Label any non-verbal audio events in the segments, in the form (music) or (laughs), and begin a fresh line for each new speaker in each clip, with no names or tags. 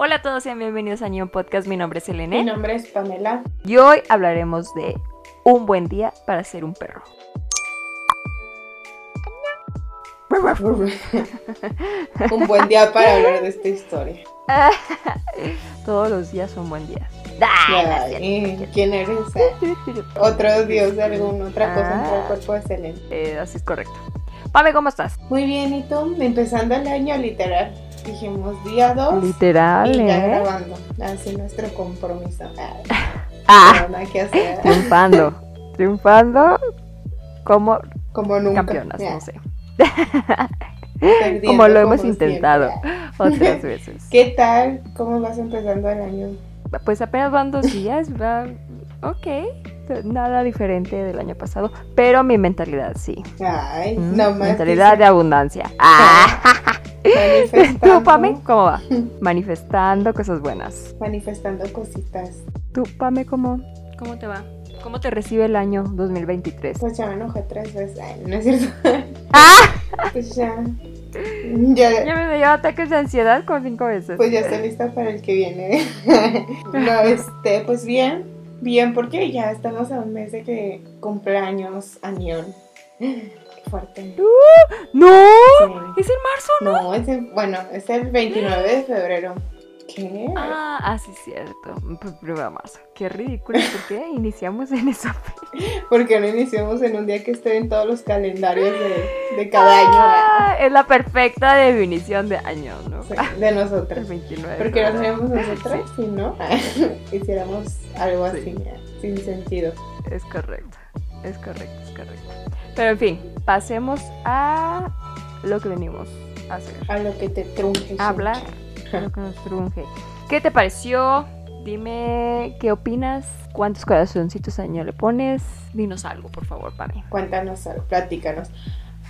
Hola a todos, sean bienvenidos a New Podcast. Mi nombre es
Mi
Elene
nombre es Pamela.
y hoy hablaremos de un buen día para ser un perro. (laughs)
Un buen día para hablar de esta historia. (laughs)
Todos los días son buen. Ay,
Ay,
cierto.
¿Quién eres? Ah, Otro dios de alguna otra cosa
Ah.
entre el cuerpo de Selene.
Eh, así es correcto. Pame, ¿cómo estás?
Muy bien, ¿y tú? Empezando el año literal. Dijimos día 2
Literal,
y ya
¿eh?
grabando. Así nuestro compromiso. (laughs) Ah, que hacer.
triunfando. Triunfando como
Como nunca.
campeonas, no sé.
perdiendo
Como lo hemos
como
intentado
siempre. (laughs)
otras veces.
¿Qué tal? ¿Cómo vas empezando el año?
Pues apenas van dos días, va. Ok. Nada diferente del año pasado. Pero mi mentalidad sí.
Ay,
Mm,
no más.
mentalidad de abundancia. Ah.
manifestando,
¿Tú, Pame? ¿Cómo va? Manifestando cosas buenas.
manifestando cositas.
¿Tú, Pame, cómo, cómo te va? ¿Cómo te recibe el año 2023?
Pues ya me enojé tres veces. Ay, no es cierto. (laughs)
¡Ah!
Pues ya. Ya,
Ya me dio ataques de ansiedad con cinco veces.
pues ya estoy lista para el que viene. (laughs) No, este, pues bien. Bien, porque ya estamos a un mes de que cumpleaños añón. Qué fuerte.
¡No!
Sí.
¿Es en marzo?
No, es el, bueno, es el 29 de febrero. ¿Qué?
Ah, ah, sí, cierto. P- Primero de marzo. Qué ridículo. ¿Por qué iniciamos en fecha? (laughs)
Porque no iniciamos en un día que esté en todos los calendarios de, de cada año.
Ah, es la perfecta definición de año, ¿no?
Sí, de (laughs)
El
nosotros.
29.
Porque no seríamos nosotras si no (laughs) hiciéramos algo así, sin sentido.
Es correcto. Es correcto, es correcto. Pero en fin, pasemos a lo que venimos a hacer.
A lo que te trunje.
A hablar lo trunje. ¿Qué te pareció? Dime qué opinas. ¿Cuántos corazoncitos año le pones? Dinos algo, por favor, para mí.
Cuéntanos algo, platícanos.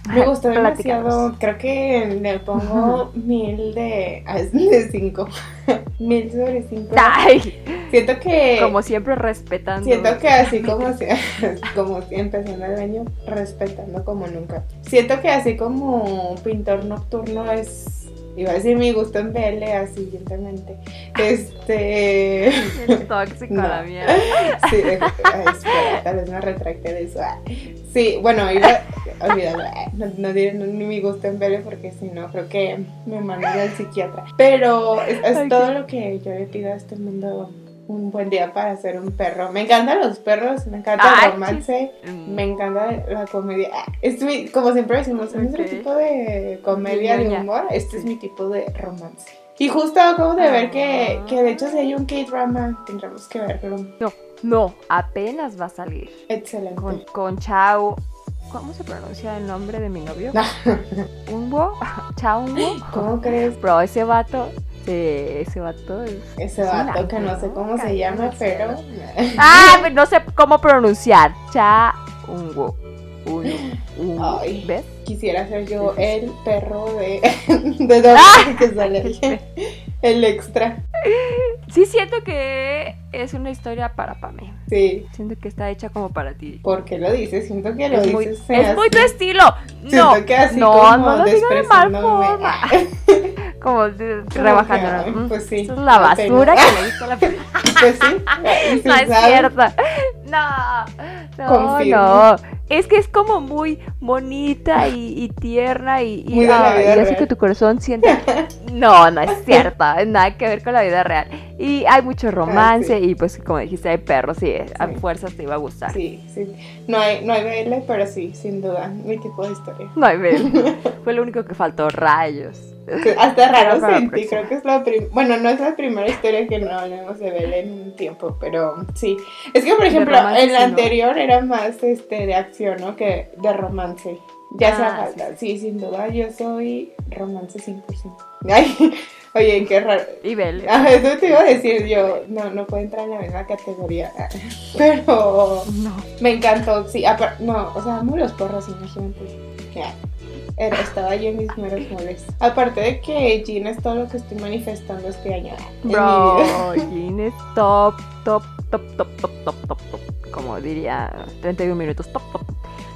Me gustó demasiado. Creo que le pongo mil de, ah, de cinco. (laughs) mil sobre cinco.
¡Ay!
Siento que.
Como siempre, respetando.
Siento que así como, (laughs) como empezando el año, respetando como nunca. Siento que así como pintor nocturno es. Iba a decir mi gusto en BL así, siguientemente. Este. (laughs)
Es tóxico
No.
la mierda.
Sí, eh, ay, espera, tal vez me retracte de eso. Sí, bueno, iba. Olvídalo, ah, no, no diré ni mi gusto en BL porque si no, creo que me mandan al psiquiatra. Pero es, es todo lo que yo le pido a este mundo. Un buen día para ser un perro. Me encantan los perros, me encanta
Ay,
el romance.
Mm.
Me encanta la comedia. Ah, Es mi- como siempre decimos, es nuestro
Ok.
tipo de comedia, de humor. Este es mi tipo de romance. Y justo acabo de ver que,
Ah.
que de hecho si hay un K-drama, tendremos que verlo.
No, no, apenas va a salir.
Excelente.
Con, con Chao. ¿Cómo se pronuncia el nombre de mi novio? (laughs) (laughs) Chao Unwo.
¿Cómo crees?
Bro, ese vato. Sí, ese vato es.
Ese
es
vato que no sé cómo se llama, pero... (laughs)
Ah, pero no sé cómo pronunciar. Cha Unwo. Uno.
Ay.
¿Ves?
Quisiera ser yo el perro de... (laughs) de (laughs) Dora
Ah.
que sale. El extra.
Sí, siento que es una historia para Pame.
Sí.
Siento que está hecha como para ti.
¿Por qué lo dices? Siento que lo
Es muy,
dices
es muy tu estilo. No,
Siento que así
no,
como
no lo digo de mal forma. Como rebajando. Mm,
pues sí,
es la
la pena.
basura que le hizo la (laughs)
Pues sí. (laughs) si
No es cierto. No, no,
Confirmo.
no. Es que es como muy bonita y, y tierna y, y, ah, y hace que tu corazón sienta. (laughs) No, no es cierto. Nada que ver con la vida real. Y hay mucho romance
Ah, sí.
y pues como dijiste, hay perros a
Sí.
fuerzas te iba a gustar.
Sí, sí. No hay, no hay BL, pero sí, sin duda, mi tipo de historia.
No hay ver. Fue lo único que faltó, rayos.
Hasta raro sentí, creo que es la primera, bueno, no es la primera historia que no hablemos de BL en un tiempo, pero sí. Es que, por ejemplo,
¿no?
anterior era más este de acción, ¿no? Que de romance. Ya se
Ah,
falta, sí, sin duda, yo soy romance 100%. (laughs) Ay, oye, qué raro.
Y Belle.
Ah, eso te iba a decir yo, no, no puedo entrar en la misma categoría, (laughs) pero
No.
me encantó, sí, no, o sea, amo los porros, imagínate. Ya, Era, estaba yo en mis meros moles. Aparte de que Jean es todo lo que estoy manifestando este año.
Bro, (laughs) Jean es top, top, top, top, top, top, top, top. Como diría 31 minutos, top, top.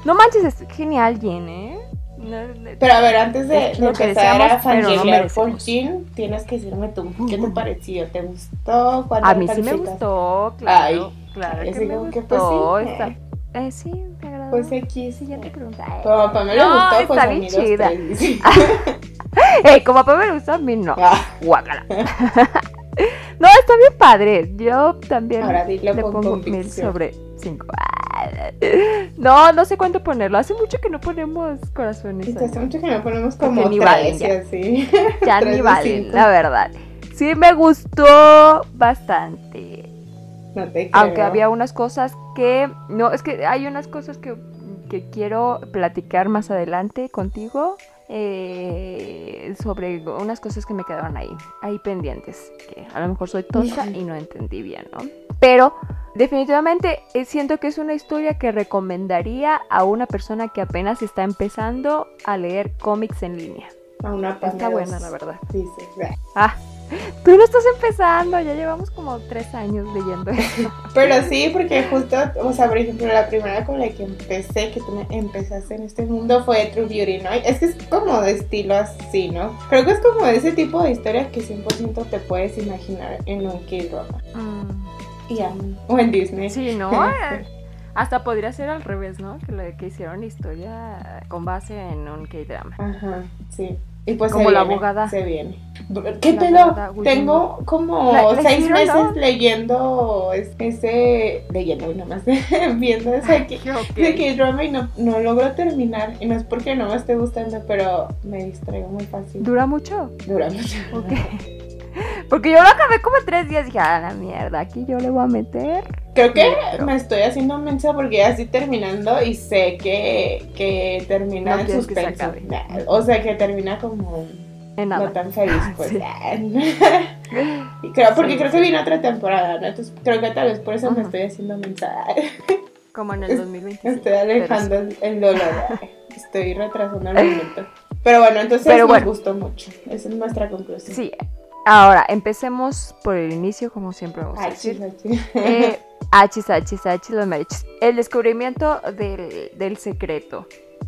No manches, es genial Jean, ¿eh? No,
Pero a ver, antes de,
lo que
empezar a
deseamos, pero no
fangirlear por. Jin, tienes que decirme tú, ¿qué te pareció? ¿Te gustó? ¿Cuántas
A mí sí me gustó, claro.
Ay,
claro que me
como que,
gustó.
pues, sí.
está- eh, sí,
Pues X.
Siguiente pregunta.
Como a papá me le
No,
gustó, pues
está bien chida.
sí. (laughs)
Eh, como a papá me gustó, a mí no.
Ah,
Guácala. (laughs) no, está bien padre. Yo también
Ahora dilo
le
con
pongo mil sobre cinco. (laughs) No, no sé cuánto ponerlo. Hace mucho que no ponemos corazones.
y hace mucho que no ponemos como
ni valen ya.
así.
Ya ni valen, la verdad. Sí me gustó bastante.
No te creo.
Aunque había unas cosas que... No, es que hay unas cosas que, que quiero platicar más adelante contigo. eh, sobre unas cosas que me quedaron ahí, ahí pendientes. Que a lo mejor soy tonta y no entendí bien, ¿no? Pero definitivamente eh, siento que es una historia que recomendaría a una persona que apenas está empezando a leer cómics en línea.
A una
Está buena, la verdad.
Dices, "Bah".
Ah, (laughs) tú no estás empezando, ya llevamos como tres años leyendo esto. (laughs)
Pero sí, porque justo, o sea, por ejemplo, la primera con la que empecé, que tú me empezaste en este mundo fue True Beauty, ¿no? Es que es como de estilo así, ¿no? Creo que es como de ese tipo de historias que 100% te puedes imaginar en un K-drama. Y ya, o en Disney.
Sí, ¿no? (laughs) Hasta podría ser al revés, ¿no? Que, lo, que hicieron historia con base en un K-drama.
Ajá, sí. Y pues
Como
se
la
viene,
abogada.
Se viene. ¿Qué pedo? Tengo como
La-
seis meses
¿no?
leyendo es- ese. Leyendo nomás. (laughs) viendo ese que.
Ok.
de K-drama y no, no logro terminar. Y no es porque no me esté gustando, pero me distraigo muy fácil.
¿Dura mucho?
Dura mucho.
Ok. (laughs) Porque yo lo acabé como en tres días y dije, ah, la mierda, aquí yo le voy a meter.
Creo que
Pero-
me estoy haciendo mensa porque ya estoy terminando y sé que, que termina
No
en
quieres que se
suspenso. O sea, que termina como
En
no tan feliz, pues.
Sí. (laughs)
y creo, porque
Sí,
creo que
sí.
viene otra temporada, ¿no? Entonces creo que tal vez por eso me estoy haciendo mensa. (laughs)
Como en el
Es-
2025.
Estoy alejando
pero
el, dolor. Estoy retrasando el (laughs) momento. Pero bueno, entonces
Pero bueno.
gustó mucho. Esa es nuestra conclusión.
Sí. Ahora, empecemos por el inicio, como siempre vamos a decir.
achis.
Eh, achis, achis, achis, los mariachis. El descubrimiento del, del secreto.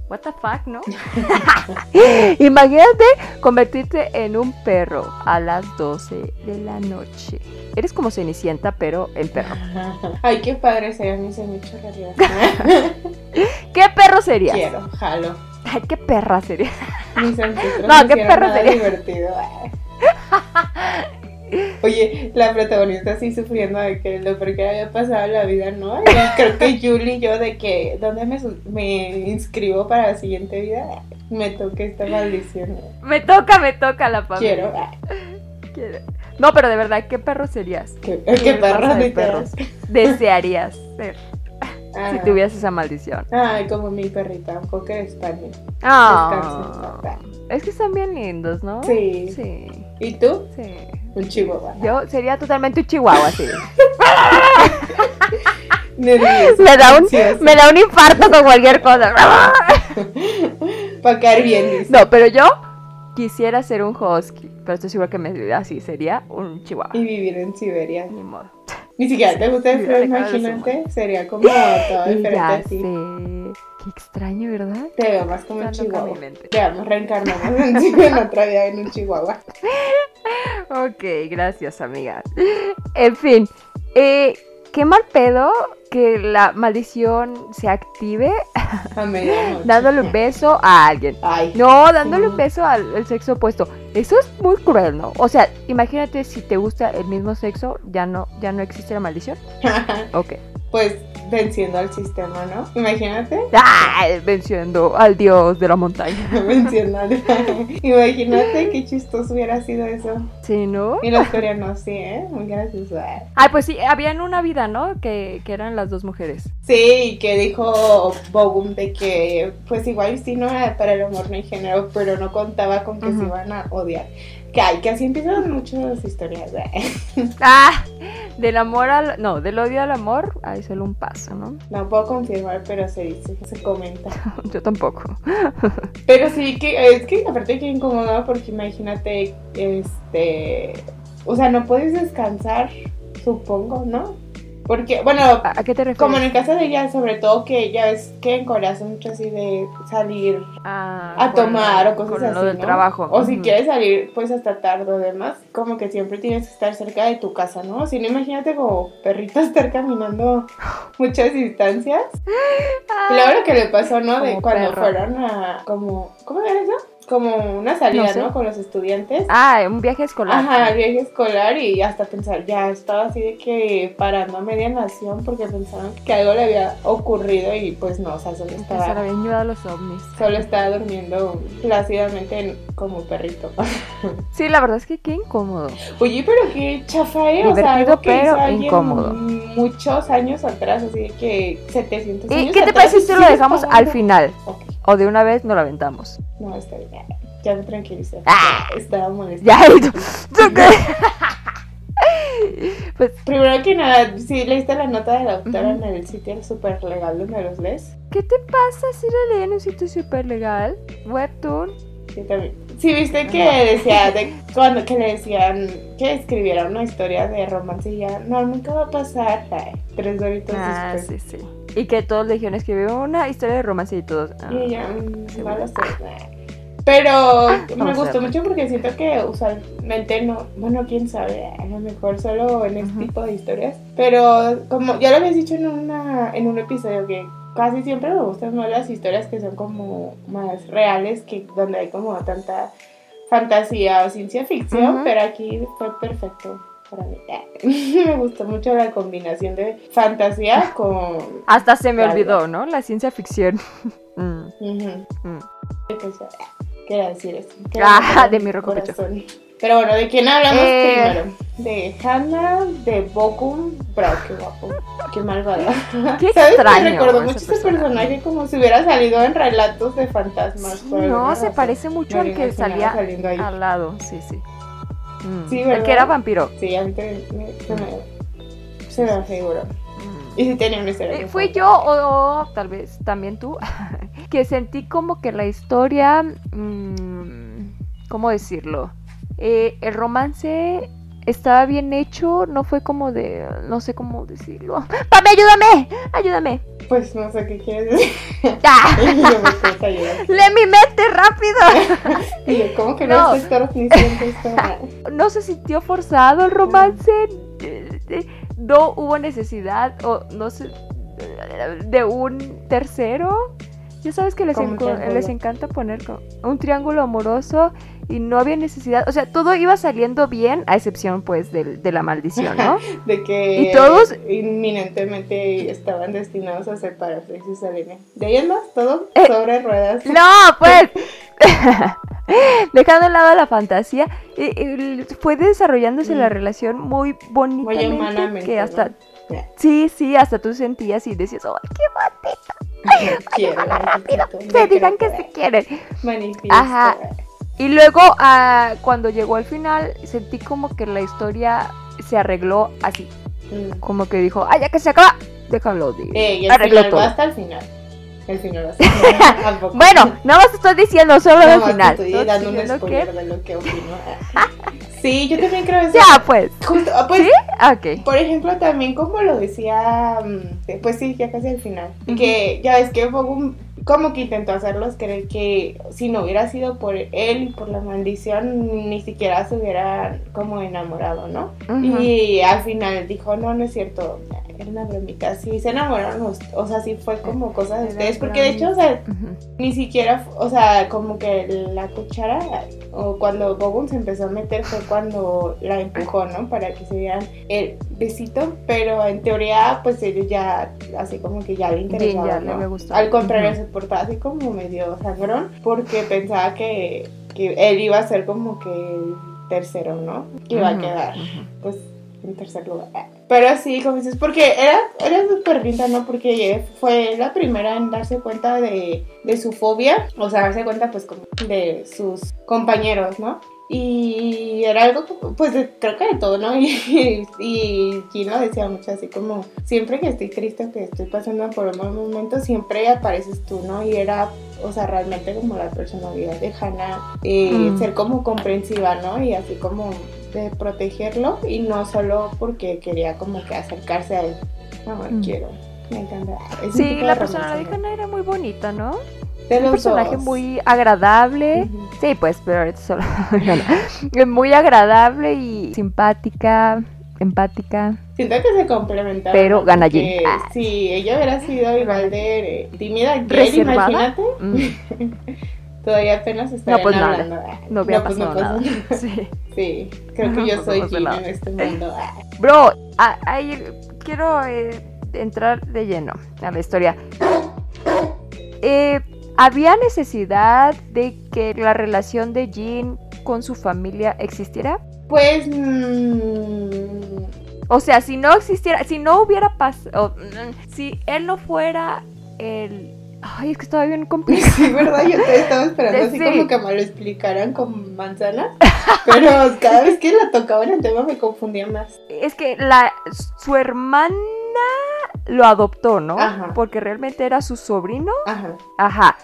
What the fuck, ¿no? (laughs) Imagínate convertirte en un perro a las 12 de la noche. Eres como Cenicienta, pero en perro. (laughs)
Ay, qué padre sería, me hice mucho realidad. (laughs)
¿Qué perro serías?
Quiero, jalo.
Ay, qué perra sería.
Mis
No, qué perro sería.
divertido. Oye, la protagonista así sufriendo de que lo peor que le había pasado en la vida, ¿no? Creo que Julie y yo de que, ¿dónde me, inscribo para la siguiente vida? Me toque esta maldición.
Me toca, me toca la familia.
Quiero.
Quiero. No, pero de verdad, ¿qué perro serías?
Qué,
¿Qué
qué perro
de perros desearías ser
Ah,
si tuvieras esa maldición?
Ay, como mi perrita, un.
Ah,
Descansa en paz.
es que están bien lindos, ¿no?
Sí.
Sí,
¿Y tú?
sí.
Un chihuahua.
Yo sería totalmente un chihuahua, sí. (laughs)
Nervioso.
Me da un, me da un infarto con cualquier cosa.
Para caer bien, dice.
No, pero yo quisiera ser un husky, pero estoy segura que me así sería un chihuahua.
Y vivir en Siberia.
Ni modo.
Ni siquiera te gusta el frío, imagínate. Sería como todo (gasps) diferente
ya
a ti.
sé. Qué extraño, ¿verdad?
Te veo más como un chihuahua. Veamos, reencarnamos en, en otra vida en un chihuahua. (laughs)
Ok, gracias, amiga. En fin, eh, qué mal pedo que la maldición se active (laughs) dándole un beso a alguien.
Ay.
No, dándole un beso al, al sexo opuesto. Eso es muy cruel, ¿no? O sea, imagínate si te gusta el mismo sexo, ya no, ya no existe la maldición. (laughs) Ok.
pues venciendo al sistema, ¿no? Imagínate.
¡Ah! Venciendo al dios de la montaña. (laughs)
Venciendo al- Imagínate qué chistoso hubiera sido eso.
Sí, ¿no?
Y los coreanos, sí, ¿eh? Muy gracioso. ¿eh?
Ay, pues sí, había en una vida, ¿no? Que, que eran las dos mujeres.
Sí, que dijo Bogum de que, pues igual sí no era para el amor no hay género, pero no contaba con que se iban a odiar. Que hay, que así empiezan muchas historias. ¿eh? (laughs)
Ah, del amor al. No, del odio al amor, hay solo un paso, ¿no?
No puedo confirmar, pero se dice, se comenta. (laughs)
Yo tampoco. (laughs)
Pero sí que es que aparte que incómodo porque imagínate, este, o sea, no puedes descansar, supongo, ¿no? Porque, bueno,
¿A, qué te refieres?
como en el caso de ella, sobre todo que ya ves que en Corea son mucho así de salir
Ah,
a tomar o cosas así,
lo del
¿no?
trabajo.
O si
Ujú.
quieres salir pues hasta tarde o demás, como que siempre tienes que estar cerca de tu casa, ¿no? Si no, imagínate como perrito (laughs) estar caminando muchas distancias. (laughs) Lo que le pasó, ¿no? De
Como
cuando
perro.
fueron a como ¿cómo era eso? Como una salida,
No sé.
¿no? Con los estudiantes.
Ah, un viaje escolar.
Ajá, viaje escolar y hasta pensar, ya estaba así de que parando a media nación porque pensaban que algo le había ocurrido y pues no, o sea, solo
Que se
estaba,
habían llevado los ovnis.
solo estaba durmiendo plácidamente en- como perrito. (laughs)
Sí, la verdad es que qué incómodo.
Oye, pero qué chafa, ¿eh? O sea, algo que
pero incómodo.
muchos años atrás, así de que 700
¿Y
años
qué te
atrás,
parece si lo dejamos al final?
Ok,
O de una vez no lo aventamos.
no, está bien. Ya me tranquilicé.
Ah.
Estaba molesta.
Ya, ¿y tú? ¿Tú (laughs) qué? (laughs) Pues,
Primero que nada, sí leíste la nota de la
Ujú.
en el sitio super legal donde los lees.
¿qué te pasa si lo leí en un sitio súper legal? Webtoon.
Sí, también. Sí, viste que decía de (laughs) cuando que le decían que escribiera una historia de romance y ya, no, nunca va a pasar. Ay, tres doritos
Ah,
después.
sí, sí. Y que todos le dijeron escribir una historia de romance y todos. ah.
Y
Sí,
no lo sé. Pero me
vamos a
gustó mucho porque siento que usualmente no, bueno, quién sabe, a lo mejor solo en este
Ujú.
tipo de historias. Pero como ya lo habías dicho en una en un episodio que casi siempre me gustan más las historias que son como más reales que donde hay como tanta fantasía o ciencia ficción,
Ujú.
pero aquí fue perfecto para mí. (laughs) me gustó mucho la combinación de fantasía con
Hasta se me olvidó, ¿no? La ciencia ficción. (laughs) Mm, mm.
Pues, ah, quería decir eso.
Ah, (laughs) de mi rojo.
Pero bueno, ¿de quién hablamos
Eh.
primero? De Hannah, de Bokum. Bro, qué guapo. Qué malvada.
Qué
¿Sabes?
extraño
Me recordó mucho ese
personaje.
personaje como si hubiera salido en relatos de fantasmas.
Sí, no, se
razón.
parece mucho al que salía
saliendo ahí.
al lado. Sí, sí. Mm.
Sí,
el que era vampiro.
Sí, a mí también me, se me, se me figuró.
Mm.
Y sí tenía una historia.
Eh, Fui yo o, o tal vez también tú, (laughs) que sentí como que la historia, mm, ¿cómo decirlo? Eh, el romance estaba bien hecho, no fue como de, no sé cómo decirlo. ¡Pame, ayúdame! ¡Ayúdame!
Pues no sé qué quieres decir. (laughs)
¡Ah! (laughs)
Y yo me puedes ayudar.
¡Lee mi mente rápido! (laughs)
Y yo, ¿cómo que no,
No.
torniciendo esto?
No se sintió forzado el romance, no hubo necesidad o no sé, de un tercero. Ya sabes que les, encanta poner un triángulo amoroso y no había necesidad. O sea, todo iba saliendo bien, a excepción pues del- de, la maldición, ¿no? (laughs)
de que
¿Y todos?
inminentemente estaban destinados a separarse y se salían. De ahí en más, todo
Eh,
sobre ruedas.
no, pues. (laughs) Dejando de lado la fantasía, y- y fue desarrollándose
Mm.
la relación muy bonitamente
humanamente,
que hasta sí, sí, hasta tú sentías y decías, ¡ay, qué bonito!
Quiero,
Se digan que se quieren.
manifiesto.
Ajá. Y luego, ah, cuando llegó al final, sentí como que la historia se arregló así.
Mm.
Como que dijo, ¡ay, ya que se acaba! Déjalo de.
Eh, y el
Arregló
final
todo.
va hasta el final. El final el (laughs) tampoco.
Bueno, nada más estoy diciendo solo
más te
final.
Estoy dando un spoiler
que-
de lo que opino. (laughs) Sí, yo también creo eso.
Ya, pues.
Justo, ah, pues,
¿Sí? Ok.
Por ejemplo, también como lo decía, mm, pues sí, ya casi al final, que ya ves que Bogum como que intentó hacerlos creer que si no hubiera sido por él y por la maldición, ni siquiera se hubiera como enamorado, ¿no? Y al final dijo, no, no es cierto, era una bromita, sí, se enamoraron, o sea, sí fue como cosa de ustedes, porque de hecho, o sea, ni siquiera, o sea, como que la cuchara, o cuando Bogum se empezó a meter fue cuando la empujó, ¿no? Para que se dieran el besito, pero en teoría, pues ellos ya, así como que ya le interesaba,
ya
¿no?
le gustado.
Al contrario,
Ujú.
se portaba así como medio sangrón, porque pensaba que, que él iba a ser como que el tercero, ¿no? Que iba a
Ujú,
quedar,
ujú.
pues, en tercer lugar. Pero sí, como dices, porque era, era súper linda, ¿no? Porque fue la primera en darse cuenta de, de su fobia, o sea, darse cuenta, pues, como de sus compañeros, ¿no? Y era algo, pues, creo que de todo, ¿no? (laughs) Y, y Kino decía mucho así como, siempre que estoy triste que estoy pasando por un mal momento, siempre apareces tú, ¿no? Y era, o sea, realmente como la personalidad de Hannah, eh,
Mm.
ser como comprensiva, ¿no? Y así como de protegerlo y no solo porque quería como que acercarse a él. No,
Mm.
quiero. Me encanta.
Sí, la personalidad de Hannah era muy bonita, ¿no?
¿No? De
Un personaje
dos.
muy agradable.
Ujú.
Sí, pues, pero ahorita solo. (laughs) Muy agradable y simpática, empática.
Siento que se complementaban.
Pero
¿no?
gana Jean. Ah.
Si ella hubiera sido igual de eh, tímida
Reservada.
imagínate.
Mm, (laughs)
Todavía apenas estarían
pues nada.
hablando. Ah,
no había
pues
pasado
pasó
nada. (laughs) Sí.
Sí, creo que
No,
yo
pues
soy
no nada.
en este mundo. Ah.
Bro, ahí quiero eh, entrar de lleno a la historia. Eh, ¿Había necesidad de que la relación de Jean con su familia existiera?
Pues. mm,
O sea, si no existiera, si no hubiera pasado, si él no fuera el... Ay, es que estaba bien complicado.
Sí, ¿verdad? Yo te estaba esperando así
Sí.
como que me lo explicaran con manzanas. Pero cada vez que la tocaban el tema me confundía más.
Es que la, su hermana lo adoptó, ¿no?
Ajá.
Porque realmente era su sobrino.
Ajá.
Ajá.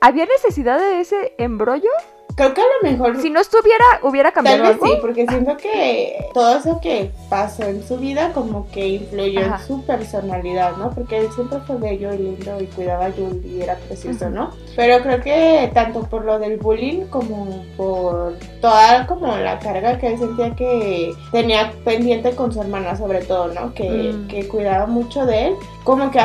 ¿Había necesidad de ese embrollo?
Creo que a lo mejor.
Si no estuviera, hubiera
Tal
cambiado
vez
algo.
sí, porque siento que todo eso que pasó en su vida como que influyó
Ajá.
en su personalidad, ¿no? Porque él siempre fue bello y lindo y cuidaba a Julie y era precioso. ¿no? Pero creo que tanto por lo del bullying como por toda como la carga que él sentía que tenía pendiente con su hermana sobre todo, ¿no? Que,
Mm.
que cuidaba mucho de él, como que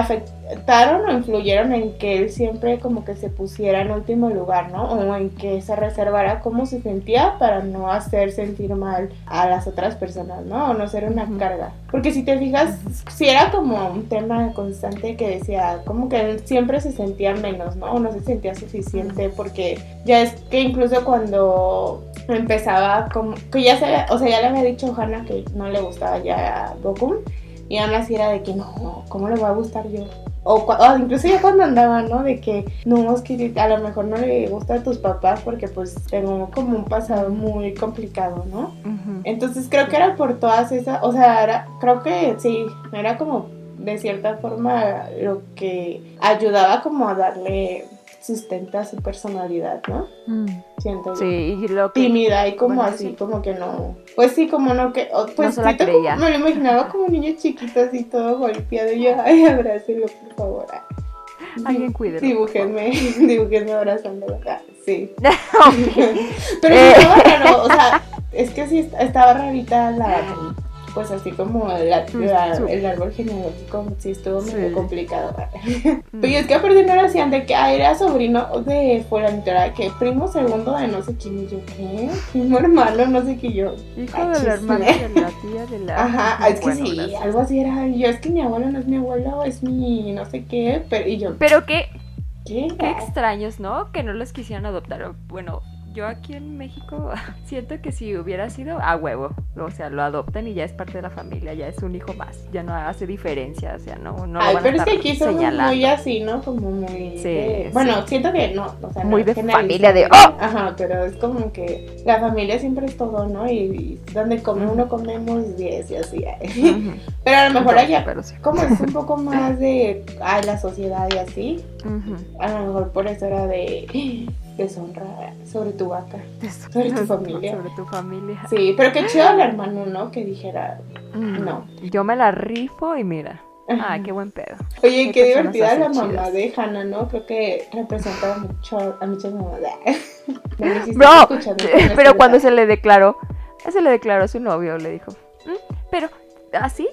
afectaron o influyeron en que él siempre como que se pusiera en último lugar, ¿no? O en que se reservara cómo se sentía para no hacer sentir mal a las otras personas, ¿no? O no ser una carga. Porque si te fijas, si era como un tema constante que decía, como que él siempre se sentía menos, ¿no? O no se sentía suficiente porque ya es que incluso cuando empezaba como que ya se o sea, ya le había dicho Hannah que no le gustaba ya Goku y aún así era de que no, ¿cómo le voy a gustar yo? O, o incluso ya cuando andaba, ¿no? De que no, es que a lo mejor no le gusta a tus papás porque pues tengo como un pasado muy complicado, ¿no? Entonces creo que era por todas esas, o sea, era- creo que sí, era como de cierta forma lo que ayudaba como a darle sustento a su personalidad, ¿no?
Mm.
Siento.
Sí, y lo que...
Tímida y como
Bueno,
así,
sí.
como que no. Pues sí, como no que. Pues
No
como- me lo imaginaba como un niño chiquito, así todo golpeado. Y yo, ay, abrácelo, por favor. ah.
Alguien cuídelo,
Dibújenme, (laughs) dibújenme abrazándolo. Ah, sí. (laughs)
Ok.
Pero (laughs) estaba raro, o sea, es que sí est- estaba rarita la. Pues así como la- la-
Su-
el árbol genealógico, sí estuvo medio
Sí.
complicado. ah.
Mm.
Pero es que aparte no lo hacían de que ah, era sobrino de fulanito, era que primo segundo de no sé quién, y yo, ¿qué? Primo hermano, no sé qué, y yo.
Hijo
Ah,
de la hermana de la tía de la...
Ajá, es que
Bueno,
sí,
gracias.
algo así era, yo es que mi abuelo no es mi abuelo, es mi no sé qué, pero, y yo,
Pero qué,
¿qué?
qué extraños, ¿no? Que no los quisieran adoptar. Bueno, yo aquí en México (laughs) siento que si hubiera sido a huevo, o sea, lo adoptan y ya es parte de la familia, ya es un hijo más, ya no hace diferencia, o sea, no, no lo
Ay,
a
pero es que aquí somos muy así, ¿no? Como muy.
Sí,
de-
sí.
Bueno, siento que no, o sea, no
Muy de
generalizando.
familia de, ¡oh!
Ajá, pero es como que la familia siempre es todo, ¿no? Y, y donde come uno comemos 10 y así. (laughs) Pero a lo mejor allá,
pero sí.
como es un (laughs) poco más de. Ay, la sociedad y así. A lo mejor por eso era de. Deshonra sobre tu vaca. Sobre tu familia.
Sobre tu familia.
Sí, pero qué chido el hermano, ¿no? Que dijera.
Mm.
No.
Yo me la rifo y mira. Ay, qué buen pedo.
Oye, qué
personas
divertida la mamá
chidas.
de Hannah, ¿no? Creo que representa mucho a muchas mamás. (laughs) No,
pero cuando se le declaró, se le declaró a su novio, le dijo, "Mm, pero así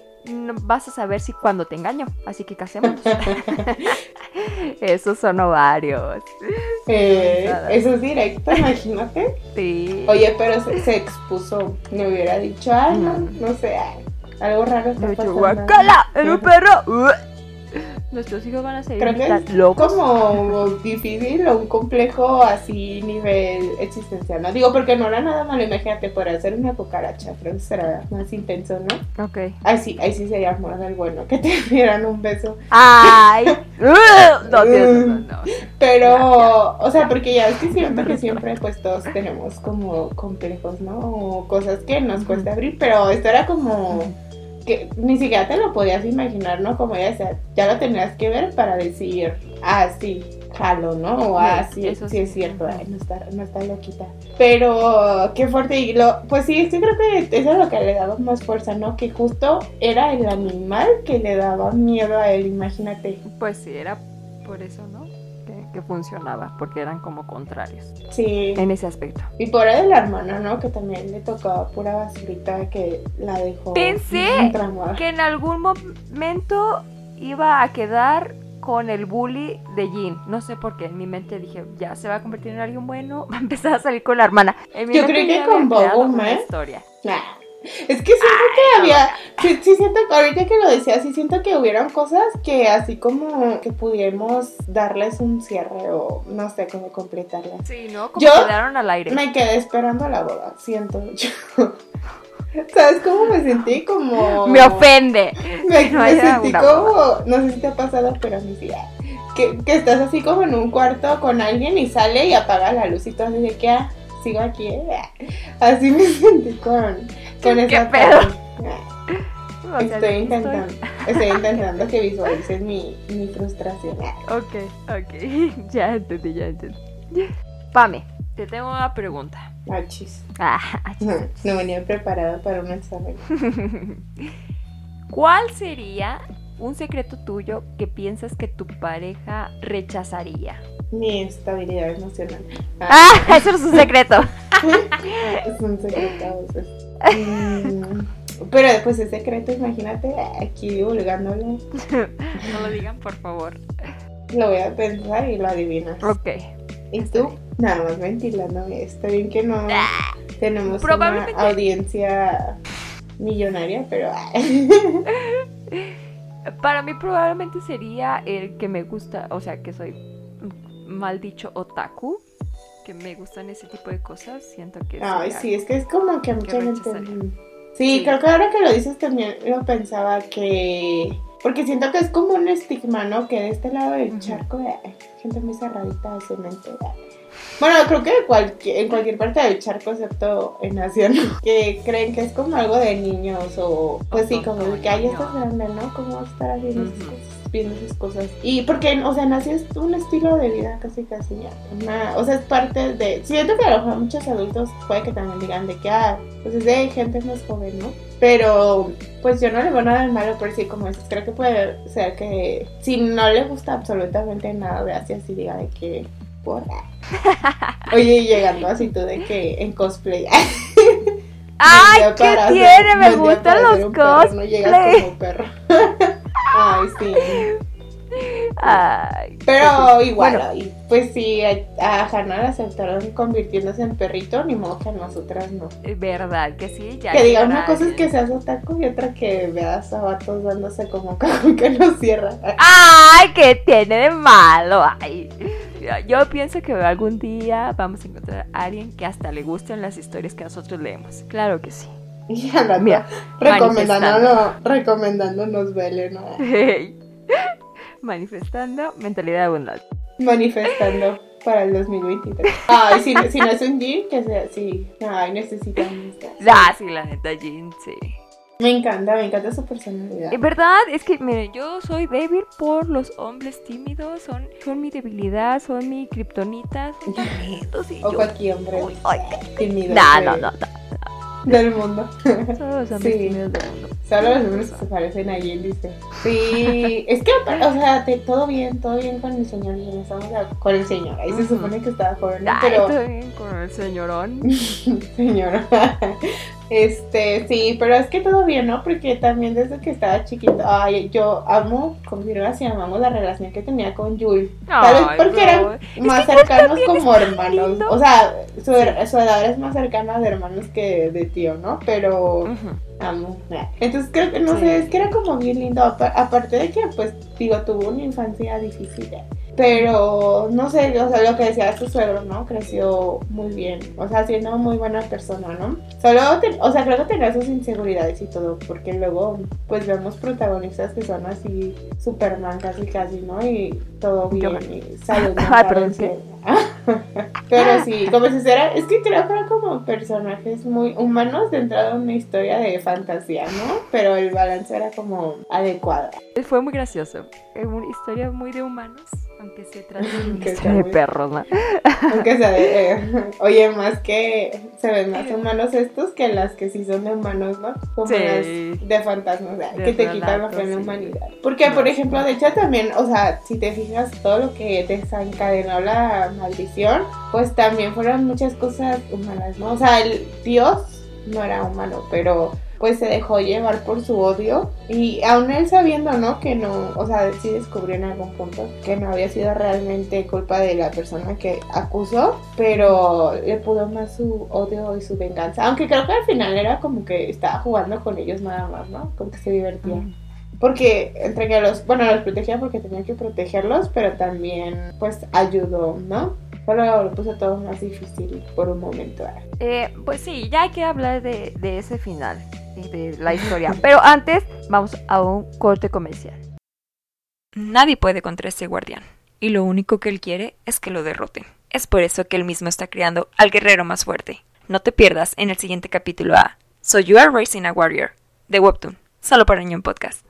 vas a saber si cuando te engaño, así que casémonos. (laughs) Esos son ovarios.
Eh, eso es directo, imagínate.
Sí.
Oye, pero se, se expuso. Me hubiera dicho, ay, no, no sé, algo raro está pasando.
guacala, en un perro. (laughs) (laughs) Nuestros hijos van a seguir
Creo que es
locos.
como difícil o un complejo así nivel existencial, ¿no? Digo, porque no era nada malo, imagínate, por hacer una cucaracha, pero eso será más intenso, ¿no?
Ok.
Ahí sí, ahí sí sería amor del bueno, que te (laughs) dieran un beso.
Ay. (laughs) No, razón, no.
Pero, o sea, porque ya es que siento que siempre pues todos tenemos como complejos, ¿no? O cosas que nos cuesta abrir, pero esto era como que ni siquiera te lo podías imaginar, ¿no? Como ya sea, ya lo tenías que ver para decir, ah, sí, jalo, ¿no? O ah, sí,
eso
sí
sí.
es cierto, ay, no está, no está loquita. Pero qué fuerte, y lo, pues sí, sí creo que eso es lo que le daba más fuerza, ¿no? Que justo era el animal que le daba miedo a él, imagínate.
Pues sí, era por eso, ¿no? Que, funcionaba, porque eran como contrarios
Sí.
en ese aspecto.
Y por de la hermana, ¿no? Que también le tocaba pura basurita que la dejó
Pensé. Que en algún momento iba a quedar con el bully de Jean. No sé por qué. En mi mente dije, ya se va a convertir en alguien bueno, (laughs) va a empezar a salir con la hermana. En mi
Yo creo que con Bobo, ¿eh?
historia.
Es que siento que había, sí, sí siento que ahorita que lo decía, sí siento que hubieron cosas que así como que pudiéramos darles un cierre o no sé cómo completarlas.
Sí, ¿no? Como
Yo
quedaron al aire.
Me quedé esperando la boda, siento yo. (laughs) ¿Sabes cómo me sentí? Como...
Me ofende. (laughs)
Me,
No
me sentí como, no sé si te ha pasado, pero a mí sí. Que, que estás así como en un cuarto con alguien y sale y apaga la luz y tú así de que ah, sigo aquí. eh. Así me (laughs) sentí con, con
¿Qué
esa
pedo?
parte. Ah, (laughs)
O sea,
Estoy intentando, estoy intentando que visualices mi, mi frustración. ah.
Ok, ok. (laughs) ya entendí, ya entendí. Pame, te tengo una pregunta.
Achis.
Ah,
No, no venía preparada para un examen. (laughs)
¿Cuál sería un secreto tuyo que piensas que tu pareja rechazaría?
Mi estabilidad emocional. Ah,
Ah, eso es un secreto.
Es un secreto a veces. Pero pues es secreto, imagínate aquí divulgándolo. (laughs)
No lo digan, por favor.
Lo voy a pensar y lo adivinas.
Ok.
¿Y tú? Nada más ventilándome. Está bien que no tenemos
Probablemente-
una audiencia millonaria, pero ah, (laughs)
Para mí probablemente sería el que me gusta, o sea, que soy mal dicho otaku, que me gustan ese tipo de cosas. Siento que
ay, sí, es que es como que mucha gente. Sí,
Sí.
creo que ahora que lo dices también lo pensaba que. Porque siento que es como un estigma, ¿no? Que de este lado del charco hay gente muy cerradita de ah. Bueno, creo que cualquier, en cualquier parte del charco, excepto en Asia, ¿no? (laughs) que creen que es como algo de niños o pues sí, como de que ay, estás grande, ¿no? ¿Cómo estar haciendo esas
Ujú.
cosas? Viendo esas cosas. Y porque, o sea, es un estilo de vida casi casi ya. Una, o sea, es parte de... Siento que a lo mejor muchos adultos puede que también digan de que, ah, pues es de gente más joven, ¿no? Pero, pues yo no le veo nada de malo, pero sí, como dices, creo que puede ser que si no le gusta absolutamente nada de Asia, sí diga de que, por... (laughs) Oye, y llegando así tú de que en cosplay. (laughs)
¡Ay, qué tiene! Me gustan los
perro, No llegas como perro. (laughs) Ay, sí.
Ay,
Pero igual,
Bueno.
y pues sí, a, a Hannah la aceptaron convirtiéndose en perrito, ni modo que a nosotras no.
es verdad que sí, ya.
que diga, una cosa es que seas otaku y otra que veas a vatos dándose como (laughs) cajón que no cierra.
¡Ay, qué tiene de malo! Ay. Yo pienso que algún día vamos a encontrar a alguien que hasta le gusten las historias que nosotros leemos. Claro que sí. (laughs)
Y al rato
Mira,
recomendándonos, recomendándonos Vele, ¿no? (laughs)
Manifestando mentalidad abundante.
Manifestando para el 2023. Ay, si, si no es un G, que sea así. Ay, necesitamos.
Ah, sí, la neta, Jean, sí.
Me encanta, me encanta su personalidad.
En verdad, es que, miren, yo soy débil por los hombres tímidos. Son, son mi debilidad, son mi kriptonita. Son (laughs) y
O
yo...
cualquier hombre
Uy, ay,
tímido de-
no, no, no.
Del mundo.
Solo los hombres
Sí.
del mundo.
Solo los hombres que se parecen a él, dice. Sí, es que, o sea, te- todo bien, todo bien con el señor. y Estamos a- con el señor. Ahí se supone que estaba joven, pero.
estoy bien con el señorón. (laughs)
Señor. Este, sí, pero es que todo bien, ¿no? Porque también desde que estaba chiquito, ay, yo amo, como si así amamos la relación que tenía con Jules. Tal vez porque eran más cercanos como hermanos. O sea, su, su edad es más cercana de hermanos que de tío, ¿no? Pero amo. Entonces creo que, no
Sí.
sé, es que era como bien lindo. apa- Aparte de que, pues, digo, tuvo una infancia difícil. ¿eh? Pero, no sé, o sea, lo que decía su suegro, ¿no? Creció muy bien. O sea, siendo muy buena persona, ¿no? Solo, te- o sea, creo que tenía sus inseguridades y todo. Porque luego, pues, vemos protagonistas que son así, Superman casi casi, ¿no? Y todo bien. Y salud. (laughs)
Ay, perdón. (laughs)
Pero sí, como si fuera, es que creo que eran como personajes muy humanos dentro de una historia de fantasía, ¿no? Pero el balance era como adecuado.
Fue muy gracioso. Es una historia muy de humanos. Aunque se (laughs) trate de de perros, ¿no?
Aunque sea de, eh, (laughs) oye, más que se ven más humanos estos que las que sí son de humanos, ¿no? Como
Sí.
las de fantasmas, o sea,
De
que te quitan la
sí.
humanidad. Porque,
No,
por ejemplo, de hecho también, o sea, si te fijas todo lo que desencadenó la maldición, pues también fueron muchas cosas humanas, ¿no? O sea, el Dios no era humano, pero pues se dejó llevar por su odio y aún él sabiendo, ¿no? Que no, o sea, sí descubrió en algún punto que no había sido realmente culpa de la persona que acusó, pero le pudo más su odio y su venganza, aunque creo que al final era como que estaba jugando con ellos nada más, ¿no? Como que se divertía. Porque entre que los, bueno, los protegía porque tenía que protegerlos, pero también pues ayudó, ¿no? Solo lo puso todo más difícil por un momento.
Eh, pues sí, ya hay que hablar de, de ese final y de la historia. Pero antes, vamos a un corte comercial. Nadie puede contra ese guardián, y lo único que él quiere es que lo derroten. Es por eso que él mismo está creando al guerrero más fuerte. No te pierdas en el siguiente capítulo a So You Are Racing a Warrior, de Webtoon, solo para Ñon Podcast.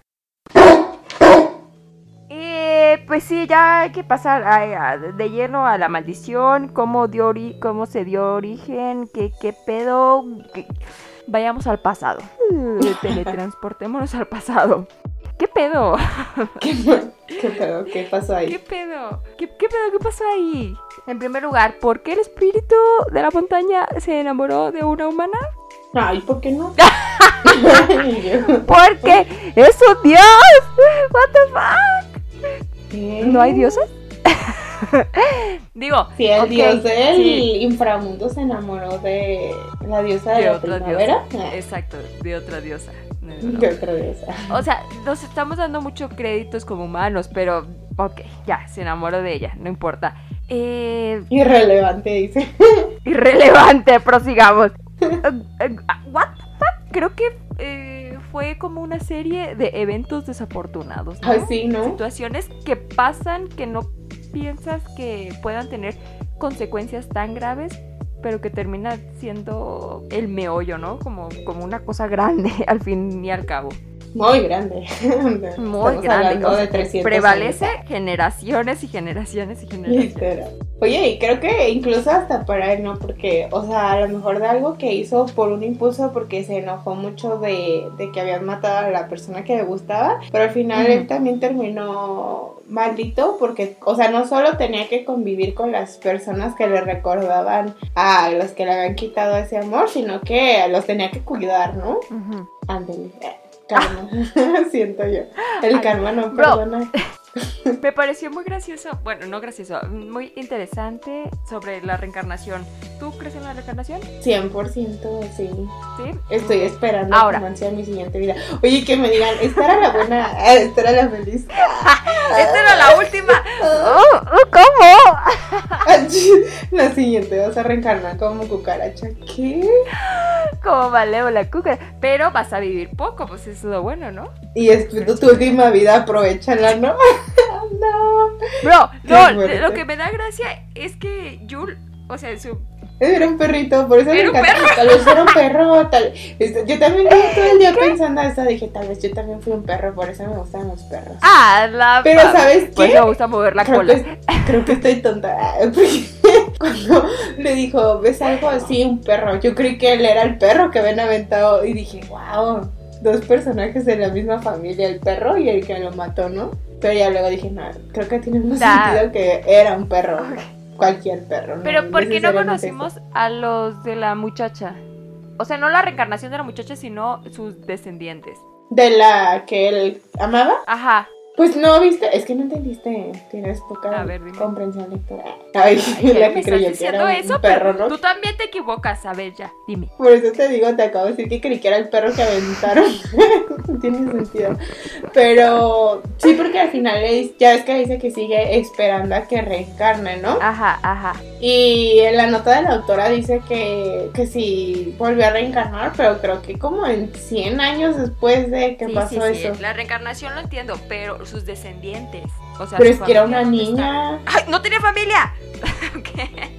Eh, pues sí, ya hay que pasar a- a- de lleno a la maldición, cómo, dio ori- cómo se dio origen, qué, qué pedo. qué- Vayamos al pasado. Eh, Teletransportémonos al pasado. ¿Qué pedo? (laughs)
¿Qué, qué pedo? ¿Qué pasó
¿Qué
ahí?
pedo? ¿Qué, qué pedo? ¿Qué pasó ahí? En primer lugar, ¿por qué el espíritu de la montaña se enamoró de una humana?
Ay, ¿por qué no? (laughs) (laughs)
¡Porque es un dios! ¿What the fuck?
¿qué?
¿No hay dioses? (laughs) Digo,
Si el dios del
sí.
inframundo se enamoró de la diosa de,
de
la
otra
primavera.
diosa. Exacto, de otra diosa. No.
De otra diosa.
O sea, nos estamos dando mucho créditos como humanos, pero ok, ya, se enamoró de ella, no importa. Eh,
Irrelevante, dice. (laughs)
irrelevante, prosigamos. (laughs) Eh, eh, what the fuck? Creo que eh, fue como una serie de eventos desafortunados. ¿no?
Ay, sí, ¿no?
Situaciones que pasan que no piensas que puedan tener consecuencias tan graves, pero que termina siendo el meollo, ¿no? Como, como una cosa grande (laughs) al fin y al cabo.
Muy grande. (laughs)
Muy
Estamos
grande.
de 300
prevalece
años.
generaciones y generaciones y (laughs) generaciones.
Literal. Oye, y creo que incluso hasta para él, ¿no? Porque, o sea, a lo mejor de algo que hizo por un impulso porque se enojó mucho de, de que habían matado a la persona que le gustaba, pero al final
Ujú.
él también terminó maldito porque, o sea, no solo tenía que convivir con las personas que le recordaban a los que le habían quitado ese amor, sino que los tenía que cuidar, ¿no?
Ujú.
Ándale. Karma, (laughs) siento yo. El
Ay,
karma no perdona. (laughs)
Me pareció muy gracioso, bueno, no gracioso, muy interesante sobre la reencarnación. ¿Tú crees en la reencarnación?
100% sí.
Sí.
Estoy esperando
Ahora.
que sea mi siguiente vida. Oye, que me digan, esta era la buena, ah, esta era la feliz. (laughs)
Esta era la última. Oh, oh, ¿Cómo?
La siguiente vas a reencarnar como cucaracha. ¿Qué?
Como Malévola Cuca. Pero vas a vivir poco, pues eso es lo bueno, ¿no?
Y es tu, tu última vida, aprovechala, ¿no? (laughs) no.
Bro, no, lo que me da gracia es que Yul, o sea, su
Era un perrito, por eso me encanta. Tal vez era un perro, tal. (laughs) Yo también todo el día pensando eso. Dije, tal vez yo también fui un perro, por eso me gustan los perros.
Ah, la
Pero, ¿sabes
Pues
qué?
me gusta mover la
creo,
cola.
que, creo que estoy tonta. (laughs) Cuando le dijo, ¿ves algo así? Un perro. Yo creí que él era el perro que habían aventado. Y dije, wow, dos personajes de la misma familia, el perro y el que lo mató, ¿no? Pero ya luego dije, no, creo que tiene más
Da.
sentido que era un perro. Cualquier perro.
Pero ¿por qué no conocimos a los de la muchacha? O sea, no la reencarnación de la muchacha, sino sus descendientes.
De la que él amaba.
Ajá.
Pues no, viste, es que no entendiste. Tienes poca
ver,
comprensión lectora. Ay,
¿Qué (laughs)
la que creyó que era
eso?
un perro,
Pero
¿no?
Tú también te equivocas, a ver, ya, dime.
Por eso te digo, te acabo de decir que creí que era el perro que aventaron. (laughs) no tiene sentido. Pero sí, porque al final es- ya ves que dice que sigue esperando a que reencarne, ¿no?
Ajá, ajá.
Y en la nota de la autora dice que, que sí volvió a reencarnar, pero creo que como en 100 años después de que
Sí,
pasó
sí, sí,
eso.
La reencarnación lo entiendo, pero sus descendientes. O sea,
Pero es que era una niña.
¡Ay, no tiene familia! (laughs)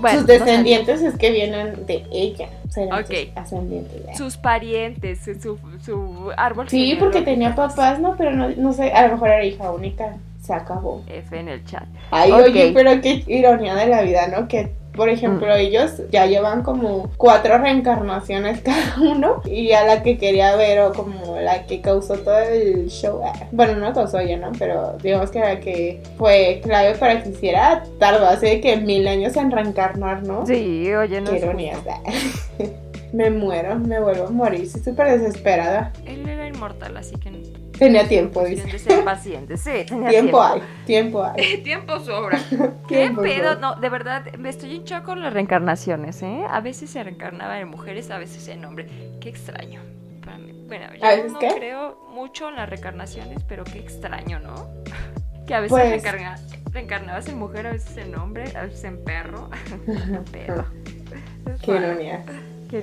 Bueno,
Sus
no
descendientes es que vienen de ella. Serán
Ok.
sus ascendientes.
sabía. sus parientes, su, su árbol
Sí, porque tenía papás, ¿no? Pero no, no sé, a lo mejor era hija única. se acabó.
F en el chat.
Ay, oye, pero qué ironía de la vida, ¿no? Que, por ejemplo,
Mm.
ellos ya llevan como cuatro reencarnaciones (laughs) cada uno y a la que quería ver o como la que causó todo el show. ah, Bueno, no causó ella, ¿no? Pero digamos que la que fue clave para que hiciera tardó hace que mil años en reencarnar, ¿no?
Sí, oye, no
Qué ironía. (laughs) me muero, me vuelvo a morir, estoy súper desesperada.
Él era inmortal, así que
Tenía tiempo, dice.
de ser paciente. Sí, (laughs) tenía
Tiempo hay, tiempo hay. (laughs)
Tiempo sobra. (laughs) ¿Qué pedo? No, de verdad, me estoy en shock con las reencarnaciones, ¿eh? A veces se reencarnaba en mujeres, a veces en hombres. Qué extraño. Para mí. Bueno, yo
¿A veces
no
qué?
creo mucho en las reencarnaciones, pero qué extraño, ¿no? Que a veces
Pues-
reencarna- reencarnabas en mujer, a veces en hombre, a veces en perro. Qué pedo.
Qué ironía.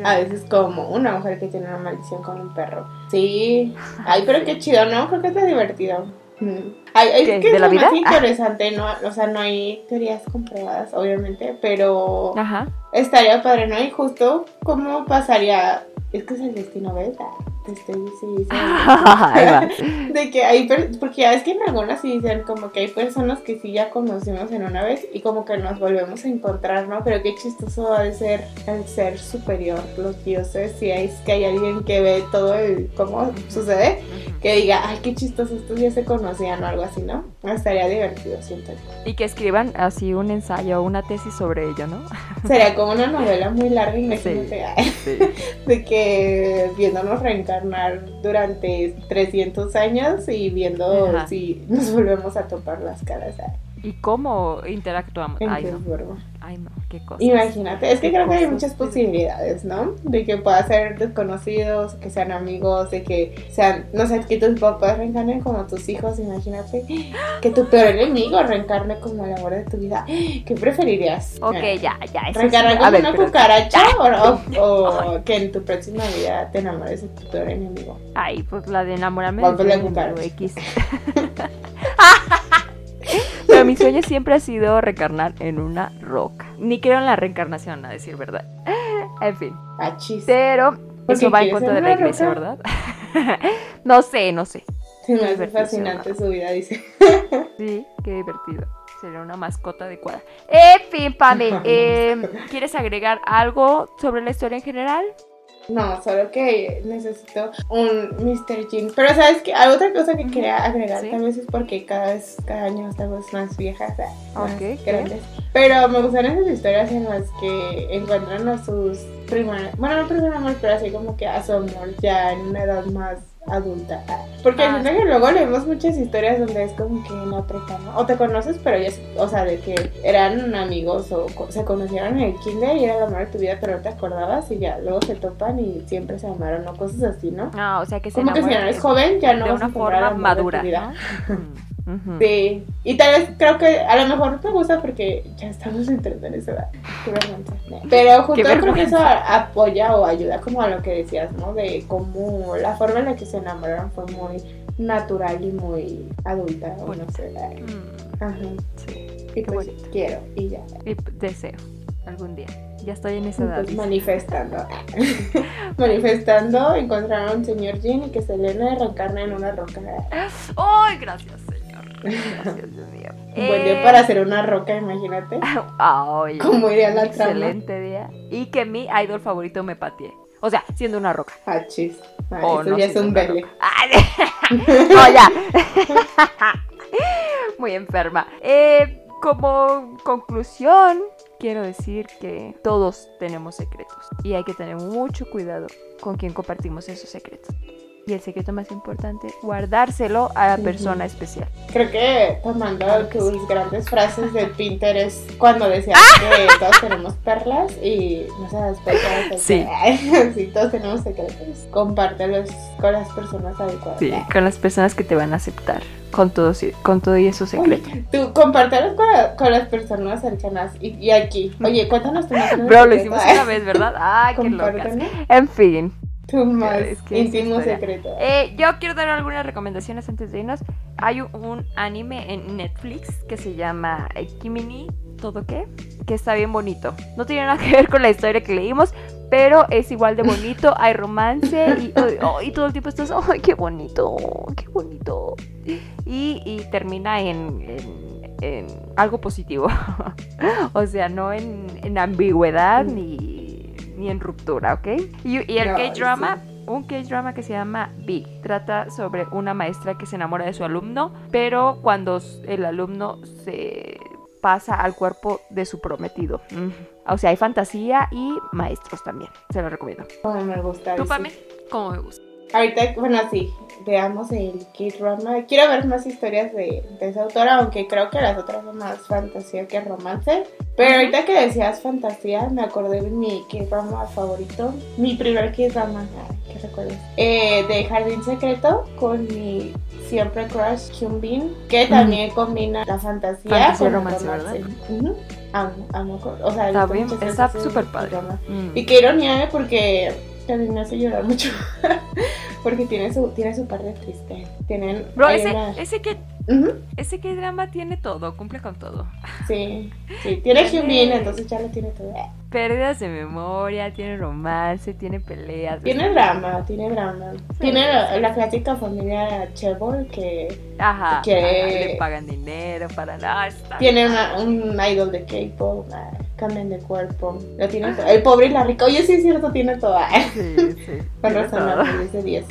A veces como una mujer que tiene una maldición con un perro. Sí. Ay, pero qué chido, ¿no? Creo que está divertido. Mm. Ay, es que
¿De
es
la vida?
más interesante, ¿no? O sea, no hay teorías comprobadas, obviamente, pero
Ajá.
estaría padre, ¿no? Y justo, ¿cómo pasaría? Es que es el destino, ¿verdad? Estoy sí, sí. De que hay, porque ya es que en algunas sí dicen como que hay personas que sí ya conocimos en una vez y como que nos volvemos a encontrar, ¿no? Pero qué chistoso ha de ser el ser superior, los dioses, si es que hay alguien que ve todo el cómo sucede, que diga, ay, qué chistoso, estos ya se conocían o algo así, ¿no? Estaría divertido, siento.
Y que escriban así un ensayo o una tesis sobre ello, ¿no?
Sería como una novela muy larga, imagínate, ay,
Sí. (laughs)
de que viéndonos reencarnar durante 300 años y viendo
Ajá.
si nos volvemos a topar las caras. ay.
¿Y cómo interactuamos? Ay, no. Ay, no. Qué cosa.
Imagínate, es que creo que hay muchas posibilidades, ¿no? De que puedan ser desconocidos, que sean amigos, de que sean, no sé, que tus papás reencarnen como tus hijos, imagínate. Que tu peor enemigo reencarne como el amor de tu vida. ¿Qué preferirías?
Ok,
Eh,
ya, ya.
¿Reencarnar como una
pero-
cucaracha o, (laughs) o- o que en tu próxima vida te enamores de tu peor enemigo?
Ay, pues la de enamorarme de enemigo X. (laughs) (laughs) Pero mi sueño siempre ha sido reencarnar en una roca. Ni creo en la reencarnación, a decir verdad. (laughs) En fin.
Achis.
Pero
¿Por
eso va en contra de la iglesia,
roca?
¿verdad? (laughs) no sé, no sé.
Se me hace fascinante su vida, dice. (laughs)
Sí, qué divertido. Sería una mascota adecuada. En fin, Pame, eh, ¿quieres agregar algo sobre la historia en general?
No, solo que necesito un Mr. Jean. Pero sabes que hay otra cosa que quería agregar,
Sí.
tal vez es porque cada vez, cada año estamos más viejas, ah, más
Ok, ¿qué?
grandes. Pero me gustan esas historias en las que encuentran a sus primeros, bueno, no primer amor, pero así como que a su amor ya en una edad más adulta. Porque
Ah,
que luego leemos muchas historias donde es como que la ¿no? O te conoces, pero ya, es- o sea, de que eran amigos o se conocieron en el kinder y era el amor de tu vida, pero no te acordabas y ya luego se topan y siempre se amaron o cosas así, ¿no?
Ah, o sea que se
Como que si no eres joven ya no
de
vas a
una
el
forma
amor de tu
madura,
vida.
¿no? (laughs)
Sí, y tal vez creo que a lo mejor te gusta porque ya estamos entrando en esa edad. Pero justo creo que eso apoya o ayuda como a lo que decías, ¿no? De cómo la forma en la que se enamoraron fue muy natural y muy adulta. O no sé.
Mm,
Ajá.
sí.
Y
Qué
pues
bonito.
quiero y ya.
Y deseo algún día. Ya estoy en esa edad.
Pues manifestando. (laughs) manifestando, encontraron a un señor Jean y que Selena reencarna en una roca.
¡Ay, gracias! Gracias, Dios mío.
Un buen día
Eh,
para hacer una roca, imagínate. (laughs)
Ay,
¿Cómo iría la trama?
Excelente día. Y que mi idol favorito me patee. O sea, siendo una roca.
Ah,
O
eso
no
ya es un (laughs)
no, ya. (laughs) Muy enferma. Eh, como conclusión, quiero decir que todos tenemos secretos. Y hay que tener mucho cuidado con quien compartimos esos secretos. Y el secreto más importante, guardárselo a la persona especial.
Creo que tomando
Claro que
tus grandes frases de Pinterest cuando decías
¡Ah!
que todos tenemos perlas y no se das cuenta de que
Sí. (laughs)
sí, todos tenemos secretos. Compártelos con las personas adecuadas.
Sí, con las personas que te van a aceptar. Con todo, con todo y esos secretos.
Tú compártelos con, la- con las personas cercanas y, y aquí. Oye, cuéntanos tu
Bro, lo hicimos una vez, ¿verdad? (laughs) Ay, qué locas. En fin.
Tu más
Es que
íntimo secreto.
Eh, yo quiero dar algunas recomendaciones antes de irnos. Hay un, anime en Netflix que se llama eh, Kimini, ¿todo qué? Que está bien bonito. No tiene nada que ver con la historia que leímos, pero es igual de bonito, (laughs) hay romance y, oh, y todo el tiempo estás, ¡ay, qué bonito! ¡Qué bonito! Y, y termina en, en, algo positivo. (laughs) o sea, no en, en ambigüedad ni, ni, en ruptura, ¿ok? Y, el K-drama un K-drama que se llama Big. Trata sobre una maestra que se enamora de su alumno, pero cuando el alumno se pasa al cuerpo de su prometido. O sea, hay fantasía y maestros también. Se lo recomiendo.
Como me gusta.
¿Tú, Pame? ¿Cómo me gusta?
Ahorita, bueno, sí, veamos el K-drama. Quiero ver más historias de, de, esa autora, aunque creo que las otras son más fantasía que romance. Pero ahorita que decías fantasía, me acordé de mi K-drama favorito. Mi primer K-drama, que recuerdo. Eh, de Jardín Secreto con mi siempre crush Hyun que también combina la fantasía, con el romance. ¿verdad? amo, o sea,
está súper padre.
Mm. Y qué ironía, ¿eh? porque también me hace llorar mucho. (laughs) porque tiene su, tiene su parte triste. Tienen,
Bro, ese, ese que ese que drama tiene todo, cumple con todo. (laughs)
Sí, sí, tiene Hyunbin, entonces ya lo tiene todo.
Pérdidas de memoria, tiene romance, tiene peleas.
Tiene drama, tiene drama. tiene la, clásica familia Chebol que,
ajá, le pagan dinero para nada.
Tiene una, un idol de K-pop, cambian de cuerpo. Lo tiene todo. El pobre y la rica. Oye, sí es cierto, tiene todo. (laughs) Sí, sí. Con razón, la 10.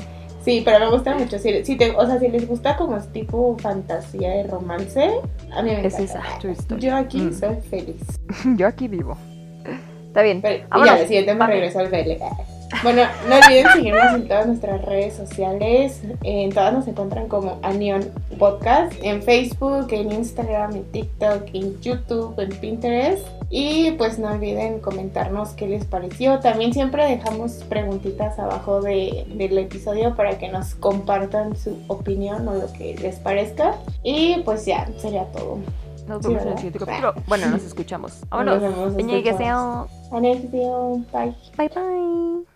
Sí, pero me gusta mucho. Si, si te, o sea, si les gusta como es tipo fantasía y romance, a mí me
es Esa,
Yo aquí mm. soy feliz. (laughs)
Yo aquí vivo. Está bien.
Pero, y ya, el siguiente me regreso al BL. Bueno, no olviden seguirnos en todas nuestras redes sociales. En todas nos encuentran como Anion Podcast. En Facebook, en Instagram, en TikTok, en YouTube, en Pinterest. Y pues no olviden comentarnos qué les pareció. También siempre dejamos preguntitas abajo de, del episodio para que nos compartan su opinión o lo que les parezca. Y pues ya, sería todo.
Nos vemos en el siguiente capítulo. Bueno, nos escuchamos. Vámonos.
Nos vemos. Bye.
Bye bye.